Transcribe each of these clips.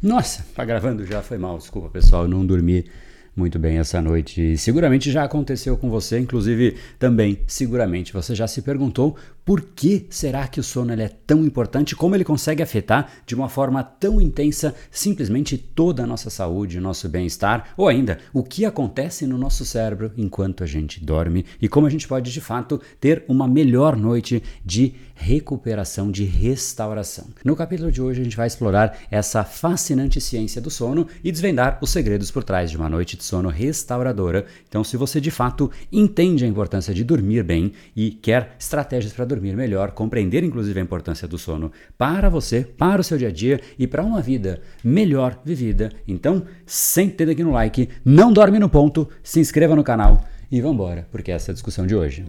Nossa, tá gravando já, foi mal, desculpa pessoal, eu não dormi muito bem essa noite. Seguramente já aconteceu com você, inclusive também, seguramente você já se perguntou por que será que o sono é tão importante, como ele consegue afetar de uma forma tão intensa simplesmente toda a nossa saúde, nosso bem-estar, ou ainda o que acontece no nosso cérebro enquanto a gente dorme e como a gente pode de fato ter uma melhor noite de recuperação, de restauração. No capítulo de hoje a gente vai explorar essa fascinante ciência do sono e desvendar os segredos por trás de uma noite de sono restauradora. Então, se você de fato entende a importância de dormir bem e quer estratégias para dormir melhor, compreender inclusive a importância do sono para você, para o seu dia a dia e para uma vida melhor vivida, então, sem ter aqui no like, não dorme no ponto, se inscreva no canal e vambora, porque essa é a discussão de hoje.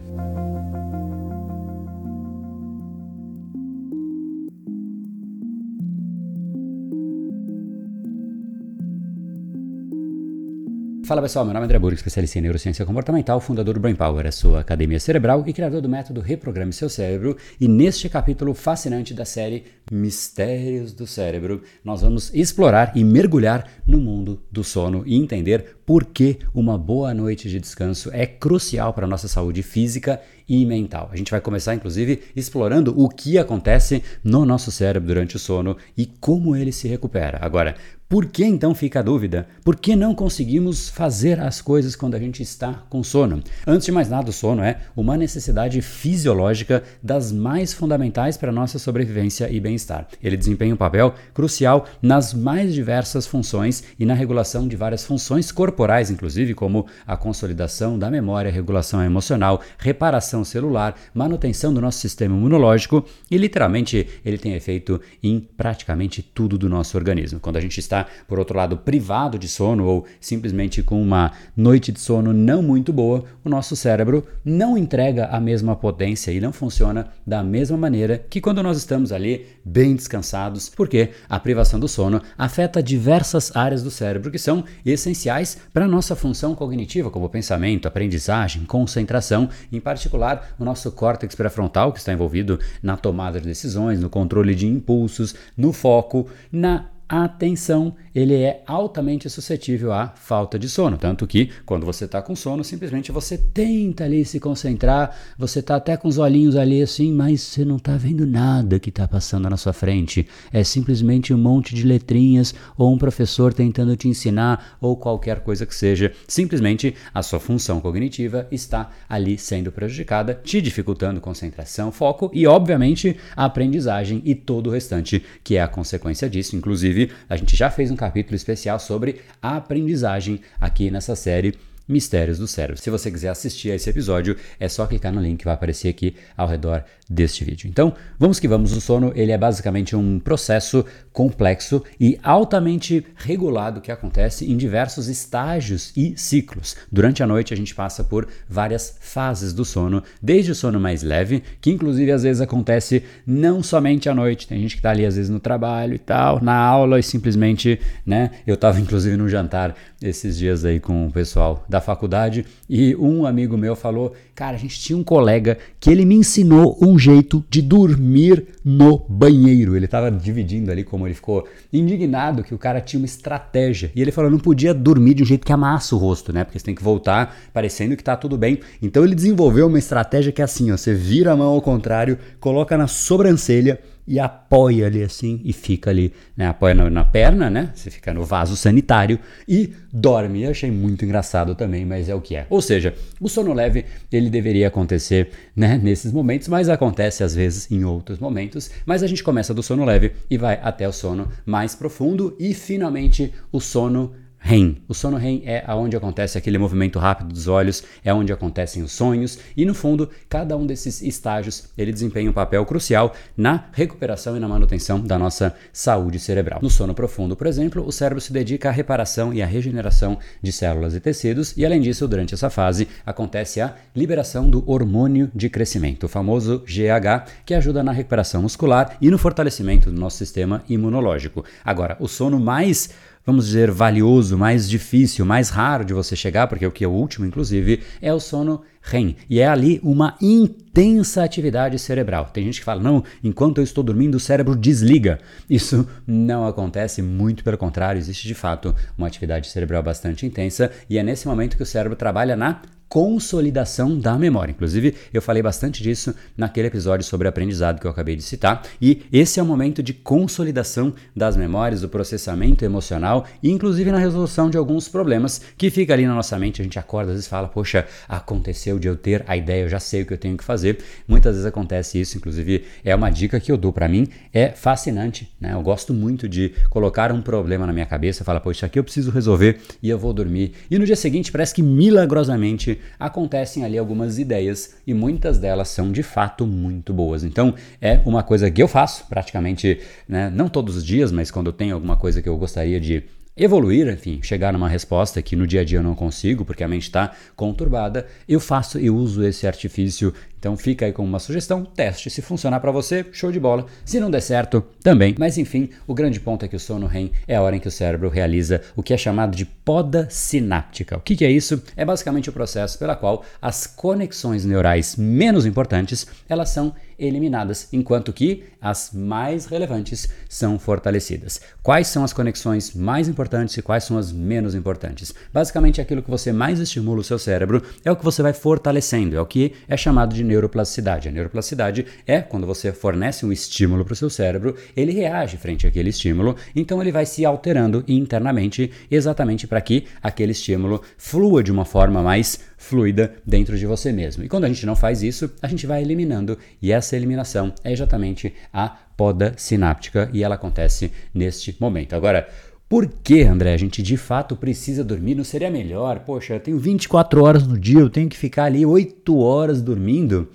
Fala pessoal, meu nome é André Burg, especialista em neurociência comportamental, fundador do Brain Power, a sua academia cerebral e criador do método Reprograme Seu Cérebro. E neste capítulo fascinante da série Mistérios do Cérebro, nós vamos explorar e mergulhar no mundo do sono e entender por que uma boa noite de descanso é crucial para a nossa saúde física e mental. A gente vai começar, inclusive, explorando o que acontece no nosso cérebro durante o sono e como ele se recupera. Agora, por que então fica a dúvida? Por que não conseguimos fazer as coisas quando a gente está com sono? Antes de mais nada, o sono é uma necessidade fisiológica das mais fundamentais para a nossa sobrevivência e bem-estar. Ele desempenha um papel crucial nas mais diversas funções e na regulação de várias funções corporais, inclusive como a consolidação da memória, regulação emocional, reparação celular, manutenção do nosso sistema imunológico e literalmente ele tem efeito em praticamente tudo do nosso organismo. Quando a gente está por outro lado, privado de sono ou simplesmente com uma noite de sono não muito boa, o nosso cérebro não entrega a mesma potência e não funciona da mesma maneira que quando nós estamos ali bem descansados, porque a privação do sono afeta diversas áreas do cérebro que são essenciais para a nossa função cognitiva, como pensamento, aprendizagem, concentração, em particular o nosso córtex pré-frontal, que está envolvido na tomada de decisões, no controle de impulsos, no foco, na atenção, ele é altamente suscetível à falta de sono. Tanto que, quando você está com sono, simplesmente você tenta ali se concentrar, você está até com os olhinhos ali assim, mas você não está vendo nada que está passando na sua frente. É simplesmente um monte de letrinhas ou um professor tentando te ensinar ou qualquer coisa que seja. Simplesmente a sua função cognitiva está ali sendo prejudicada, te dificultando concentração, foco e, obviamente, a aprendizagem e todo o restante que é a consequência disso, inclusive A gente já fez um capítulo especial sobre a aprendizagem aqui nessa série Mistérios do Cérebro. Se você quiser assistir a esse episódio, é só clicar no link que vai aparecer aqui ao redor deste vídeo. Então, vamos que vamos. O sono ele é basicamente um processo complexo e altamente regulado que acontece em diversos estágios e ciclos. Durante a noite a gente passa por várias fases do sono, desde o sono mais leve, que inclusive às vezes acontece não somente à noite. Tem gente que está ali às vezes no trabalho e tal, na aula e simplesmente, né? Eu estava inclusive no jantar esses dias aí com o pessoal da faculdade e um amigo meu falou: Cara, a gente tinha um colega que ele me ensinou um jeito de dormir no banheiro. Ele estava dividindo ali como ele ficou indignado que o cara tinha uma estratégia. E ele falou: não podia dormir de um jeito que amassa o rosto, né? Porque você tem que voltar parecendo que tá tudo bem. Então ele desenvolveu uma estratégia que é assim: ó, você vira a mão ao contrário, coloca na sobrancelha e apoia ali assim e fica ali, né? Apoia na, na, perna, né? Você fica no vaso sanitário e dorme. Eu achei muito engraçado também, mas é o que é. Ou seja, o sono leve ele deveria acontecer, né? Nesses momentos, mas acontece às vezes em outros momentos. Mas a gente começa do sono leve e vai até o sono mais profundo e finalmente o sono REM. O sono REM é onde acontece aquele movimento rápido dos olhos, é onde acontecem os sonhos e no fundo, cada um desses estágios, ele desempenha um papel crucial na recuperação e na manutenção da nossa saúde cerebral. No sono profundo, por exemplo, o cérebro se dedica à reparação e à regeneração de células e tecidos e além disso, durante essa fase, acontece a liberação do hormônio de crescimento, o famoso GH, que ajuda na recuperação muscular e no fortalecimento do nosso sistema imunológico. Agora, o sono mais vamos dizer, valioso, mais difícil, mais raro de você chegar, porque o que é o último, inclusive, é o sono REM. E é ali uma intensa atividade cerebral. Tem gente que fala, não, enquanto eu estou dormindo, o cérebro desliga. Isso não acontece, muito pelo contrário, existe de fato uma atividade cerebral bastante intensa e é nesse momento que o cérebro trabalha na consolidação da memória. Inclusive, eu falei bastante disso naquele episódio sobre aprendizado que eu acabei de citar, e esse é o momento de consolidação das memórias, do processamento emocional e inclusive na resolução de alguns problemas que fica ali na nossa mente, a gente acorda às vezes fala: "Poxa, aconteceu de eu ter a ideia, eu já sei o que eu tenho que fazer". Muitas vezes acontece isso, inclusive é uma dica que eu dou para mim, é fascinante, né? Eu gosto muito de colocar um problema na minha cabeça, falar: "Poxa, aqui eu preciso resolver" e eu vou dormir. E no dia seguinte parece que milagrosamente acontecem ali algumas ideias e muitas delas são de fato muito boas. Então é uma coisa que eu faço praticamente, né, não todos os dias, mas quando eu tenho alguma coisa que eu gostaria de evoluir, enfim, chegar numa resposta que no dia a dia eu não consigo, porque a mente está conturbada, eu faço e uso esse artifício então fica aí como uma sugestão, teste. Se funcionar para você, show de bola. Se não der certo, também. Mas enfim, o grande ponto é que o sono REM é a hora em que o cérebro realiza o que é chamado de poda sináptica. O que, que é isso? É basicamente o processo pela qual as conexões neurais menos importantes elas são eliminadas, enquanto que as mais relevantes são fortalecidas. Quais são as conexões mais importantes e quais são as menos importantes? Basicamente, aquilo que você mais estimula o seu cérebro é o que você vai fortalecendo, é o que é chamado de neuroplasticidade. A neuroplasticidade é quando você fornece um estímulo para o seu cérebro, ele reage frente àquele estímulo, então ele vai se alterando internamente exatamente para que aquele estímulo flua de uma forma mais fluida dentro de você mesmo. E quando a gente não faz isso, a gente vai eliminando, e essa eliminação é exatamente a poda sináptica e ela acontece neste momento. Agora, por que, André, a gente de fato precisa dormir? Não seria melhor? Poxa, eu tenho 24 horas no dia, eu tenho que ficar ali 8 horas dormindo.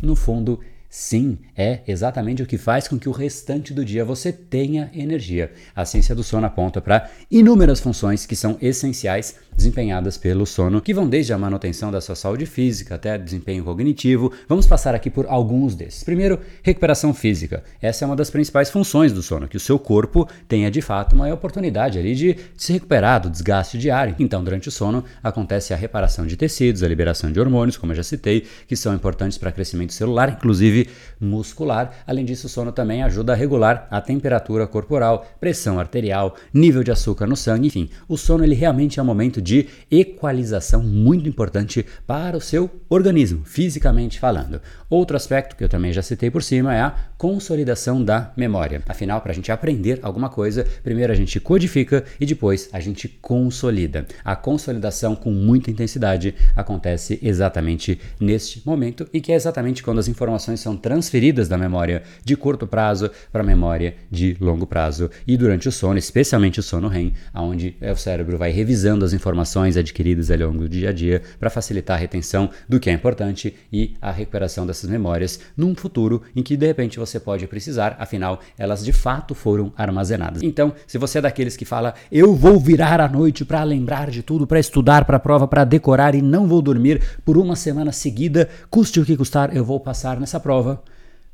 No fundo, Sim, é exatamente o que faz com que o restante do dia você tenha energia. A ciência do sono aponta para inúmeras funções que são essenciais desempenhadas pelo sono, que vão desde a manutenção da sua saúde física até desempenho cognitivo. Vamos passar aqui por alguns desses. Primeiro, recuperação física. Essa é uma das principais funções do sono, que o seu corpo tenha de fato uma oportunidade ali de se recuperar do desgaste diário. Então, durante o sono acontece a reparação de tecidos, a liberação de hormônios, como eu já citei, que são importantes para crescimento celular, inclusive muscular. Além disso, o sono também ajuda a regular a temperatura corporal, pressão arterial, nível de açúcar no sangue, enfim. O sono ele realmente é um momento de equalização muito importante para o seu organismo, fisicamente falando. Outro aspecto que eu também já citei por cima é a consolidação da memória. Afinal, para a gente aprender alguma coisa, primeiro a gente codifica e depois a gente consolida. A consolidação com muita intensidade acontece exatamente neste momento e que é exatamente quando as informações são transferidas da memória de curto prazo para a memória de longo prazo e durante o sono, especialmente o sono REM, onde o cérebro vai revisando as informações adquiridas ao longo do dia a dia para facilitar a retenção do que é importante e a recuperação dessas memórias num futuro em que de repente você pode precisar, afinal elas de fato foram armazenadas. Então, se você é daqueles que fala eu vou virar à noite para lembrar de tudo, para estudar para a prova, para decorar e não vou dormir por uma semana seguida, custe o que custar, eu vou passar nessa prova prova,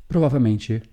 provavelmente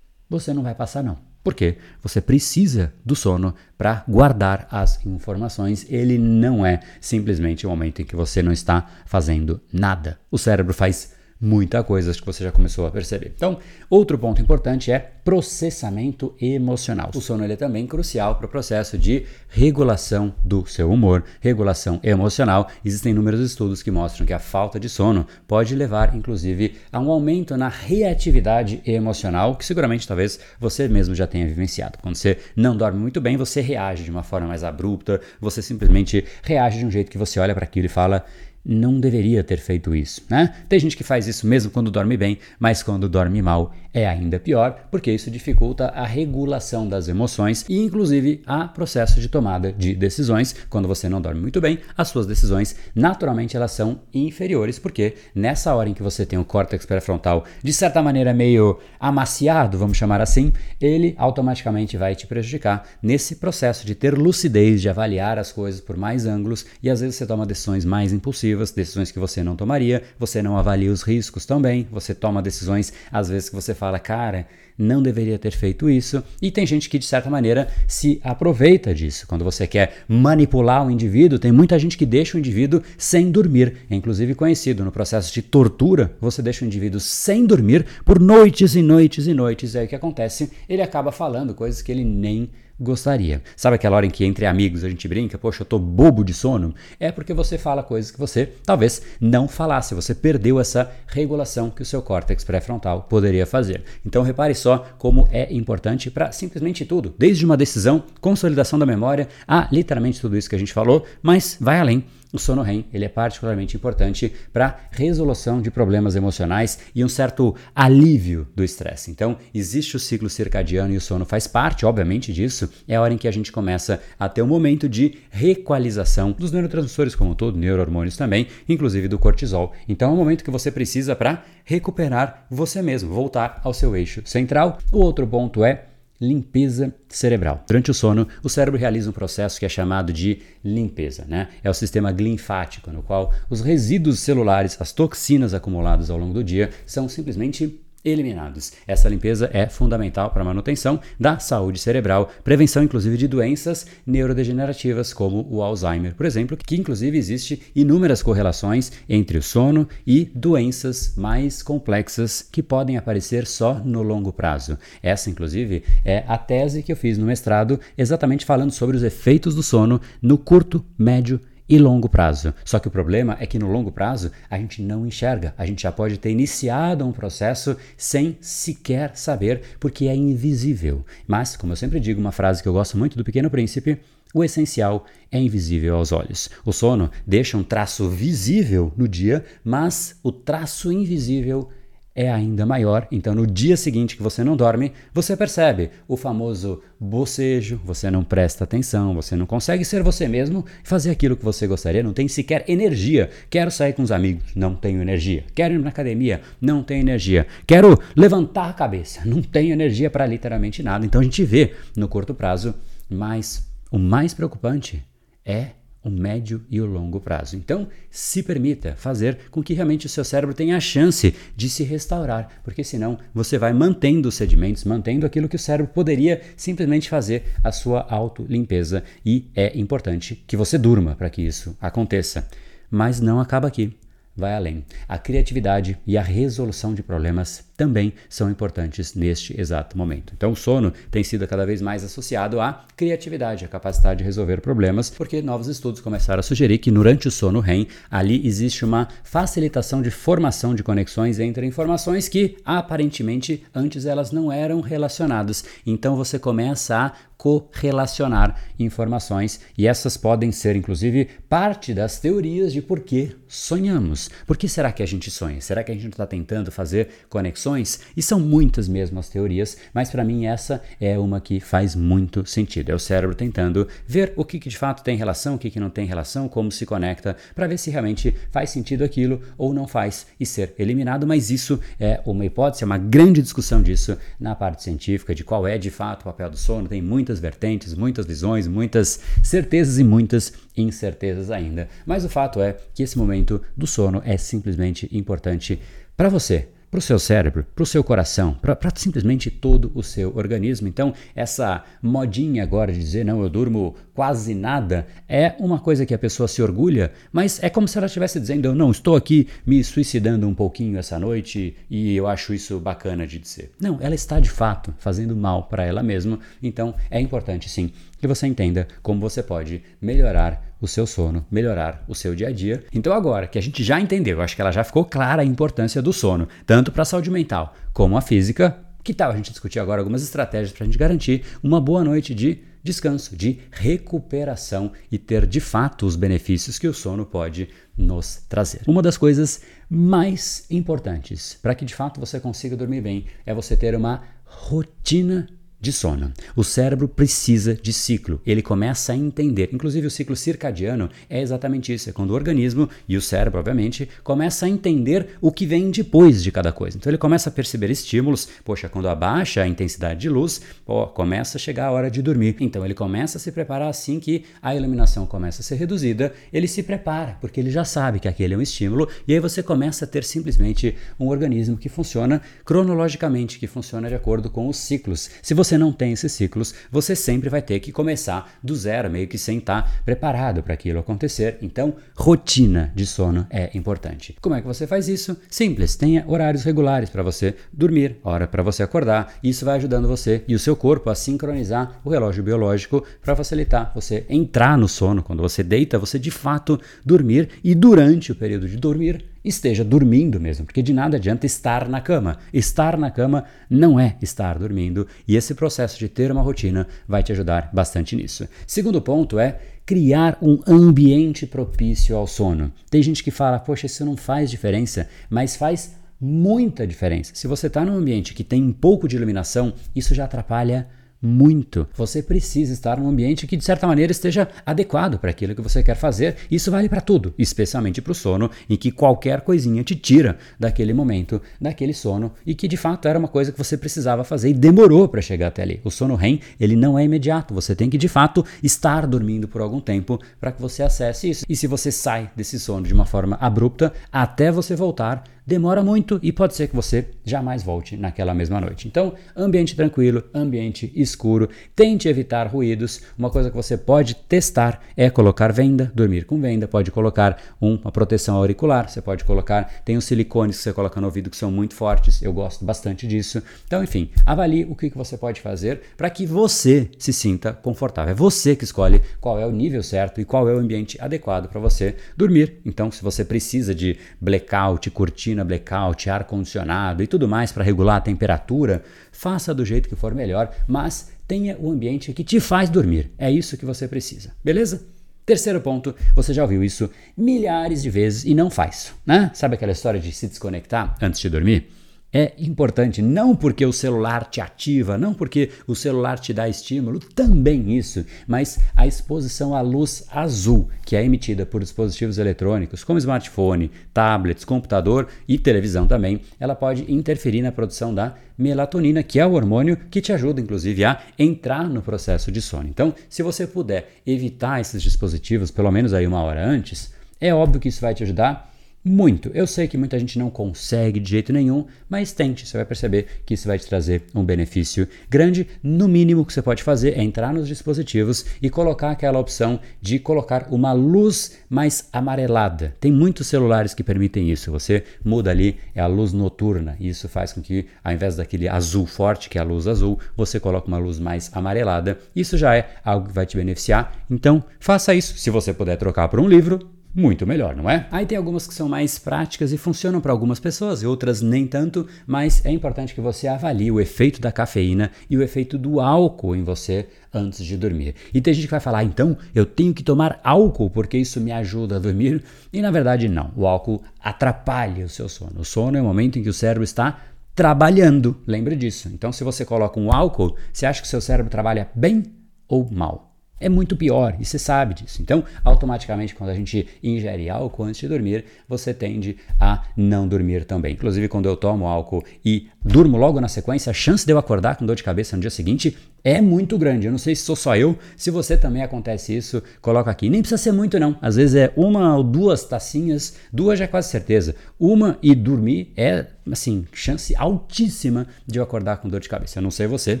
você não vai passar não. Porque você precisa do sono para guardar as informações. Ele não é simplesmente o momento em que você não está fazendo nada. O cérebro faz muita coisa, que você já começou a perceber. Então, outro ponto importante é processamento emocional. O sono é também crucial para o processo de regulação do seu humor, regulação emocional. Existem inúmeros estudos que mostram que a falta de sono pode levar, inclusive, a um aumento na reatividade emocional, que seguramente talvez você mesmo já tenha vivenciado. Quando você não dorme muito bem, você reage de uma forma mais abrupta, você simplesmente reage de um jeito que você olha para aquilo e fala: não deveria ter feito isso, né? Tem gente que faz isso mesmo quando dorme bem, mas quando dorme mal é ainda pior, porque isso dificulta a regulação das emoções e inclusive a processo de tomada de decisões. Quando você não dorme muito bem, as suas decisões naturalmente elas são inferiores, porque nessa hora em que você tem o córtex pré-frontal de certa maneira meio amaciado, vamos chamar assim, ele automaticamente vai te prejudicar nesse processo de ter lucidez, de avaliar as coisas por mais ângulos e às vezes você toma decisões mais impulsivas decisões que você não tomaria, você não avalia os riscos também, você toma decisões às vezes que você fala, cara, não deveria ter feito isso. E tem gente que, de certa maneira, se aproveita disso. Quando você quer manipular o indivíduo, tem muita gente que deixa o indivíduo sem dormir. É inclusive conhecido no processo de tortura, você deixa o indivíduo sem dormir por noites e noites e noites. E aí o que acontece? Ele acaba falando coisas que ele nem gostaria. Sabe aquela hora em que entre amigos a gente brinca, poxa, eu tô bobo de sono? É porque você fala coisas que você talvez não falasse, você perdeu essa regulação que o seu córtex pré-frontal poderia fazer. Então repare só como é importante para simplesmente tudo, desde uma decisão, consolidação da memória, a literalmente tudo isso que a gente falou, mas vai além o sono REM ele é particularmente importante para resolução de problemas emocionais e um certo alívio do estresse. Então, existe o ciclo circadiano e o sono faz parte, obviamente, disso. É a hora em que a gente começa a ter um momento de requalização dos neurotransmissores como todo, neurohormônios também, inclusive do cortisol. Então, é um momento que você precisa para recuperar você mesmo, voltar ao seu eixo central. O outro ponto é limpeza cerebral. Durante o sono, o cérebro realiza um processo que é chamado de limpeza, né? É o sistema linfático, no qual os resíduos celulares, as toxinas acumuladas ao longo do dia, são simplesmente eliminados. Essa limpeza é fundamental para a manutenção da saúde cerebral, prevenção inclusive de doenças neurodegenerativas como o Alzheimer, por exemplo, que inclusive existe inúmeras correlações entre o sono e doenças mais complexas que podem aparecer só no longo prazo. Essa inclusive é a tese que eu fiz no mestrado, exatamente falando sobre os efeitos do sono no curto, médio e longo prazo. Só que o problema é que no longo prazo a gente não enxerga. A gente já pode ter iniciado um processo sem sequer saber, porque é invisível. Mas, como eu sempre digo, uma frase que eu gosto muito do Pequeno Príncipe. O essencial é invisível aos olhos. O sono deixa um traço visível no dia, mas o traço invisível é ainda maior. Então, no dia seguinte que você não dorme, você percebe o famoso bocejo, você não presta atenção, você não consegue ser você mesmo e fazer aquilo que você gostaria, não tem sequer energia. Quero sair com os amigos, não tenho energia. Quero ir na academia, não tenho energia. Quero levantar a cabeça, não tenho energia para literalmente nada. Então, a gente vê no curto prazo, mas o mais preocupante é o médio e o longo prazo. Então, se permita fazer com que realmente o seu cérebro tenha a chance de se restaurar, porque senão você vai mantendo os sedimentos, mantendo aquilo que o cérebro poderia simplesmente fazer a sua auto-limpeza e é importante que você durma para que isso aconteça. Mas não acaba aqui vai além. A criatividade e a resolução de problemas também são importantes neste exato momento. Então, o sono tem sido cada vez mais associado à criatividade, à capacidade de resolver problemas, porque novos estudos começaram a sugerir que durante o sono REM, ali existe uma facilitação de formação de conexões entre informações que aparentemente antes elas não eram relacionadas. Então, você começa a correlacionar informações e essas podem ser inclusive parte das teorias de por que sonhamos. Por que será que a gente sonha? Será que a gente está tentando fazer conexões? E são muitas mesmo as teorias, mas para mim essa é uma que faz muito sentido. É o cérebro tentando ver o que, que de fato tem relação, o que, que não tem relação, como se conecta, para ver se realmente faz sentido aquilo ou não faz e ser eliminado. Mas isso é uma hipótese, é uma grande discussão disso na parte científica, de qual é de fato o papel do sono. Tem muitas vertentes, muitas visões, muitas certezas e muitas incertezas ainda. Mas o fato é que esse momento do sono é simplesmente importante para você para o seu cérebro, para o seu coração, para simplesmente todo o seu organismo. Então, essa modinha agora de dizer, não, eu durmo quase nada, é uma coisa que a pessoa se orgulha, mas é como se ela estivesse dizendo, eu não, estou aqui me suicidando um pouquinho essa noite e eu acho isso bacana de dizer. Não, ela está de fato fazendo mal para ela mesma, então é importante sim que você entenda como você pode melhorar o seu sono, melhorar o seu dia a dia. Então, agora que a gente já entendeu, acho que ela já ficou clara a importância do sono, tanto para a saúde mental como a física, que tal a gente discutir agora algumas estratégias para a gente garantir uma boa noite de descanso, de recuperação e ter de fato os benefícios que o sono pode nos trazer. Uma das coisas mais importantes para que de fato você consiga dormir bem é você ter uma rotina de sono. O cérebro precisa de ciclo, ele começa a entender. Inclusive, o ciclo circadiano é exatamente isso: é quando o organismo e o cérebro, obviamente, começa a entender o que vem depois de cada coisa. Então, ele começa a perceber estímulos. Poxa, quando abaixa a intensidade de luz, pô, começa a chegar a hora de dormir. Então, ele começa a se preparar assim que a iluminação começa a ser reduzida. Ele se prepara, porque ele já sabe que aquele é um estímulo, e aí você começa a ter simplesmente um organismo que funciona cronologicamente, que funciona de acordo com os ciclos. Se você você não tem esses ciclos, você sempre vai ter que começar do zero, meio que sem estar preparado para aquilo acontecer. Então, rotina de sono é importante. Como é que você faz isso? Simples, tenha horários regulares para você dormir, hora para você acordar. Isso vai ajudando você e o seu corpo a sincronizar o relógio biológico para facilitar você entrar no sono. Quando você deita, você de fato dormir e durante o período de dormir esteja dormindo mesmo, porque de nada adianta estar na cama. Estar na cama não é estar dormindo, e esse processo de ter uma rotina vai te ajudar bastante nisso. Segundo ponto é criar um ambiente propício ao sono. Tem gente que fala, poxa, isso não faz diferença, mas faz muita diferença. Se você está num ambiente que tem um pouco de iluminação, isso já atrapalha muito. Você precisa estar num ambiente que, de certa maneira, esteja adequado para aquilo que você quer fazer. Isso vale para tudo, especialmente para o sono, em que qualquer coisinha te tira daquele momento, daquele sono, e que de fato era uma coisa que você precisava fazer e demorou para chegar até ali. O sono REM, ele não é imediato. Você tem que, de fato, estar dormindo por algum tempo para que você acesse isso. E se você sai desse sono de uma forma abrupta, até você voltar, demora muito e pode ser que você jamais volte naquela mesma noite. Então, ambiente tranquilo, ambiente escuro, tente evitar ruídos. Uma coisa que você pode testar é colocar venda, dormir com venda, pode colocar uma proteção auricular, você pode colocar, tem os silicones que você coloca no ouvido que são muito fortes, eu gosto bastante disso. Então, enfim, avalie o que você pode fazer para que você se sinta confortável. É você que escolhe qual é o nível certo e qual é o ambiente adequado para você dormir. Então, se você precisa de blackout, cortina, cortina blackout, ar-condicionado e tudo mais para regular a temperatura, faça do jeito que for melhor, mas tenha o ambiente que te faz dormir. É isso que você precisa, beleza? Terceiro ponto, você já ouviu isso milhares de vezes e não faz, né? Sabe aquela história de se desconectar antes de dormir? É importante, não porque o celular te ativa, não porque o celular te dá estímulo, também isso, mas a exposição à luz azul, que é emitida por dispositivos eletrônicos, como smartphone, tablets, computador e televisão também, ela pode interferir na produção da melatonina, que é o hormônio que te ajuda, inclusive, a entrar no processo de sono. Então, se você puder evitar esses dispositivos, pelo menos aí uma hora antes, é óbvio que isso vai te ajudar muito. Eu sei que muita gente não consegue de jeito nenhum, mas tente, você vai perceber que isso vai te trazer um benefício grande. No mínimo que você pode fazer é entrar nos dispositivos e colocar aquela opção de colocar uma luz mais amarelada. Tem muitos celulares que permitem isso. Você muda ali, é a luz noturna, e isso faz com que, ao invés daquele azul forte, que é a luz azul, você coloque uma luz mais amarelada. Isso já é algo que vai te beneficiar. Então, faça isso. Se você puder trocar por um livro, muito melhor, não é? Aí tem algumas que são mais práticas e funcionam para algumas pessoas e outras nem tanto, mas é importante que você avalie o efeito da cafeína e o efeito do álcool em você antes de dormir. E tem gente que vai falar, então eu tenho que tomar álcool porque isso me ajuda a dormir. E na verdade, não. O álcool atrapalha o seu sono. O sono é o momento em que o cérebro está trabalhando. Lembre disso. Então, se você coloca um álcool, você acha que o seu cérebro trabalha bem ou mal? É muito pior e você sabe disso. Então, automaticamente, quando a gente ingere álcool antes de dormir, você tende a não dormir também. Inclusive, quando eu tomo álcool e durmo logo na sequência, a chance de eu acordar com dor de cabeça no dia seguinte é muito grande. Eu não sei se sou só eu, se você também acontece isso, coloca aqui. Nem precisa ser muito, não. Às vezes é uma ou duas tacinhas, duas já é quase certeza. Uma e dormir é, assim, chance altíssima de eu acordar com dor de cabeça. Eu não sei você,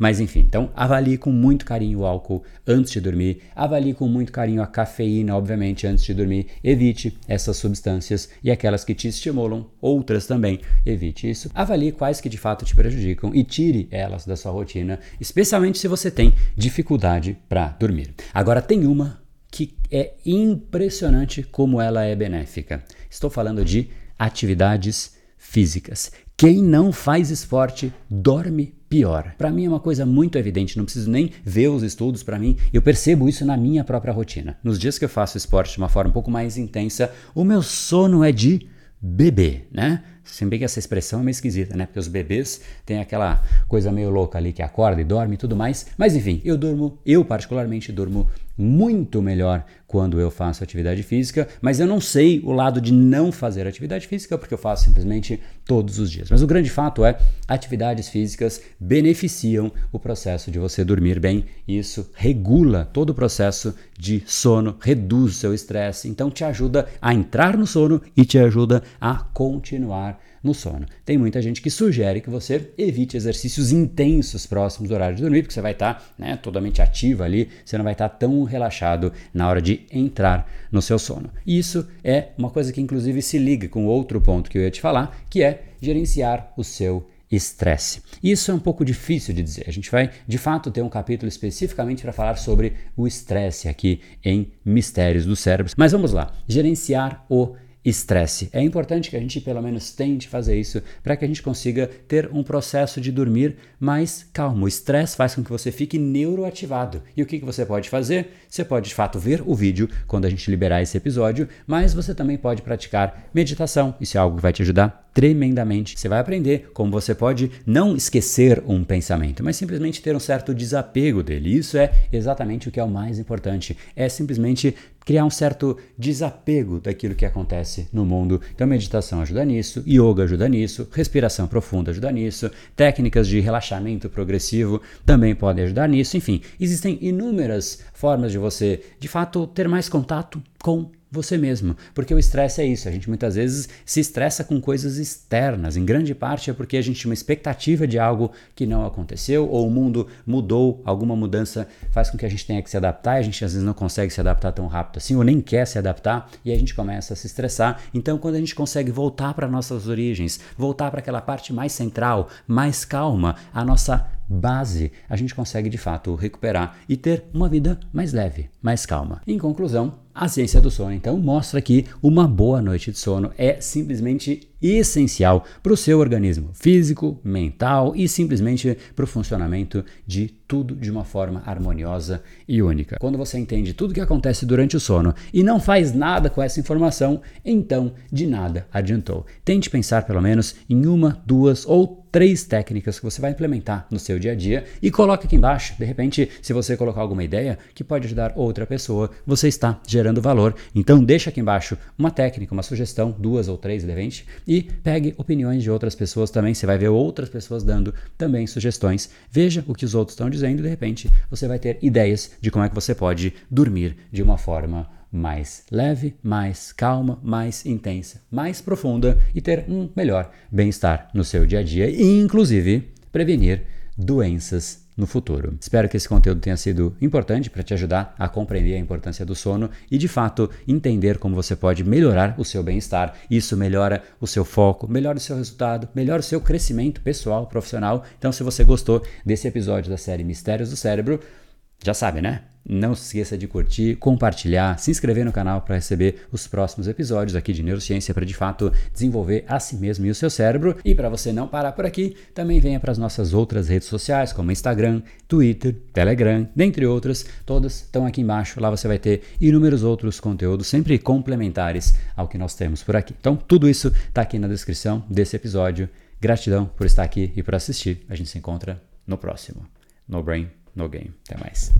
mas enfim. Então, avalie com muito carinho o álcool antes de dormir. Avalie com muito carinho a cafeína, obviamente, antes de dormir. Evite essas substâncias e aquelas que te estimulam, outras também. Evite isso. Avalie quais que de fato te prejudicam e tire elas da sua rotina, especialmente especialmente se você tem dificuldade para dormir. Agora, tem uma que é impressionante como ela é benéfica. Estou falando de atividades físicas. Quem não faz esporte dorme pior. Para mim é uma coisa muito evidente, não preciso nem ver os estudos para mim, eu percebo isso na minha própria rotina. Nos dias que eu faço esporte de uma forma um pouco mais intensa, o meu sono é de bebê, né? Se bem que essa expressão é meio esquisita, né? Porque os bebês têm aquela coisa meio louca ali que acorda e dorme e tudo mais. Mas enfim, eu durmo, eu particularmente durmo muito melhor quando eu faço atividade física, mas eu não sei o lado de não fazer atividade física porque eu faço simplesmente todos os dias. Mas o grande fato é, atividades físicas beneficiam o processo de você dormir bem, e isso regula todo o processo de sono, reduz seu estresse, então te ajuda a entrar no sono e te ajuda a continuar no sono. Tem muita gente que sugere que você evite exercícios intensos próximos do horário de dormir, porque você vai estar tá, né, totalmente ativo ali, você não vai estar tá tão relaxado na hora de entrar no seu sono. E isso é uma coisa que inclusive se liga com outro ponto que eu ia te falar, que é gerenciar o seu estresse. Isso é um pouco difícil de dizer. A gente vai, de fato, ter um capítulo especificamente para falar sobre o estresse aqui em Mistérios do Cérebro. Mas vamos lá, gerenciar o estresse. É importante que a gente pelo menos tente fazer isso para que a gente consiga ter um processo de dormir mais calmo. O estresse faz com que você fique neuroativado. E o que, que você pode fazer? Você pode de fato ver o vídeo quando a gente liberar esse episódio, mas você também pode praticar meditação. Isso é algo que vai te ajudar tremendamente. Você vai aprender como você pode não esquecer um pensamento, mas simplesmente ter um certo desapego dele. Isso é exatamente o que é o mais importante. É simplesmente criar um certo desapego daquilo que acontece no mundo. Então, meditação ajuda nisso, yoga ajuda nisso, respiração profunda ajuda nisso, técnicas de relaxamento progressivo também podem ajudar nisso. Enfim, existem inúmeras formas de você, de fato, ter mais contato com você mesmo. Porque o estresse é isso, a gente muitas vezes se estressa com coisas externas. Em grande parte é porque a gente tinha uma expectativa de algo que não aconteceu, ou o mundo mudou, alguma mudança faz com que a gente tenha que se adaptar, e a gente às vezes não consegue se adaptar tão rápido assim, ou nem quer se adaptar, e a gente começa a se estressar. Então, quando a gente consegue voltar para nossas origens, voltar para aquela parte mais central, mais calma, a nossa base, a gente consegue de fato recuperar e ter uma vida mais leve, mais calma. Em conclusão, a ciência do sono, então, mostra que uma boa noite de sono é simplesmente essencial para o seu organismo físico, mental e simplesmente para o funcionamento de tudo de uma forma harmoniosa e única. Quando você entende tudo o que acontece durante o sono e não faz nada com essa informação, então de nada adiantou. Tente pensar pelo menos em uma, duas ou três técnicas que você vai implementar no seu dia a dia e coloque aqui embaixo. De repente, se você colocar alguma ideia que pode ajudar outra pessoa, você está gerando valor. Então deixa aqui embaixo uma técnica, uma sugestão, duas ou três de repente, e pegue opiniões de outras pessoas também. Você vai ver outras pessoas dando também sugestões. Veja o que os outros estão dizendo de repente você vai ter ideias de como é que você pode dormir de uma forma mais leve, mais calma, mais intensa, mais profunda e ter um melhor bem-estar no seu dia a dia e, inclusive, prevenir doenças no futuro. Espero que esse conteúdo tenha sido importante para te ajudar a compreender a importância do sono e, de fato, entender como você pode melhorar o seu bem-estar. Isso melhora o seu foco, melhora o seu resultado, melhora o seu crescimento pessoal, profissional. Então, se você gostou desse episódio da série Mistérios do Cérebro, já sabe, né? Não se esqueça de curtir, compartilhar, se inscrever no canal para receber os próximos episódios aqui de Neurociência para de fato desenvolver a si mesmo e o seu cérebro. E para você não parar por aqui, também venha para as nossas outras redes sociais, como Instagram, Twitter, Telegram, dentre outras. Todas estão aqui embaixo. Lá você vai ter inúmeros outros conteúdos, sempre complementares ao que nós temos por aqui. Então, tudo isso está aqui na descrição desse episódio. Gratidão por estar aqui e por assistir. A gente se encontra no próximo. No Brain, no game. Até mais.